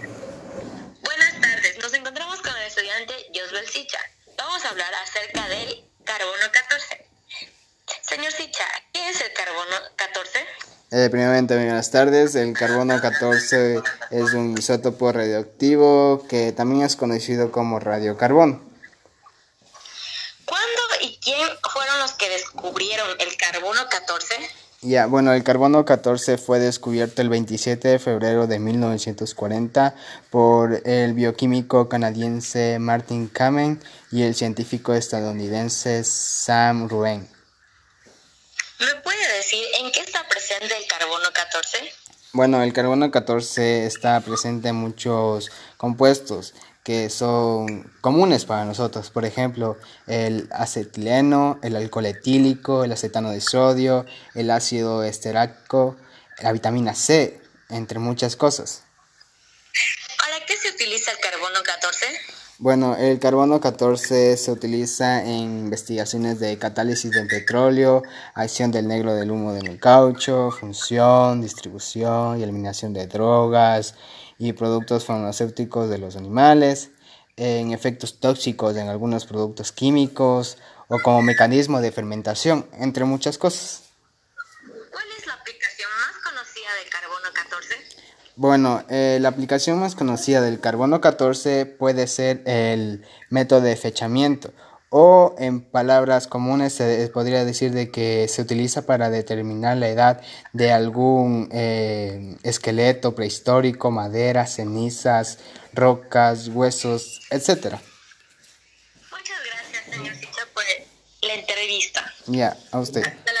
Buenas tardes, nos encontramos con el estudiante Josbel Sicha. Vamos a hablar acerca del carbono 14. Señor Sicha, ¿qué es el carbono 14? Eh, primeramente, buenas tardes. El carbono 14 es un isótopo radioactivo que también es conocido como radiocarbono. ¿Cuándo y quién fueron los que descubrieron el carbono 14? Ya, bueno, el carbono 14 fue descubierto el 27 de febrero de 1940 por el bioquímico canadiense Martin Kamen y el científico estadounidense Sam Ruen. ¿Me puede decir en qué está presente el carbono 14? Bueno, el carbono 14 está presente en muchos compuestos que son comunes para nosotros. Por ejemplo, el acetileno, el alcohol etílico, el acetano de sodio, el ácido esterárico, la vitamina C, entre muchas cosas. ¿Para qué se utiliza el carbono 14? Bueno, el carbono 14 se utiliza en investigaciones de catálisis del petróleo, acción del negro del humo del caucho, función, distribución y eliminación de drogas, y productos farmacéuticos de los animales, en efectos tóxicos en algunos productos químicos o como mecanismo de fermentación, entre muchas cosas. ¿Cuál es la aplicación más conocida del carbono 14? Bueno, eh, la aplicación más conocida del carbono 14 puede ser el método de fechamiento o en palabras comunes se podría decir de que se utiliza para determinar la edad de algún eh, esqueleto prehistórico, madera, cenizas, rocas, huesos, etc. Muchas gracias, señor Sicha, por la entrevista. Ya, a usted.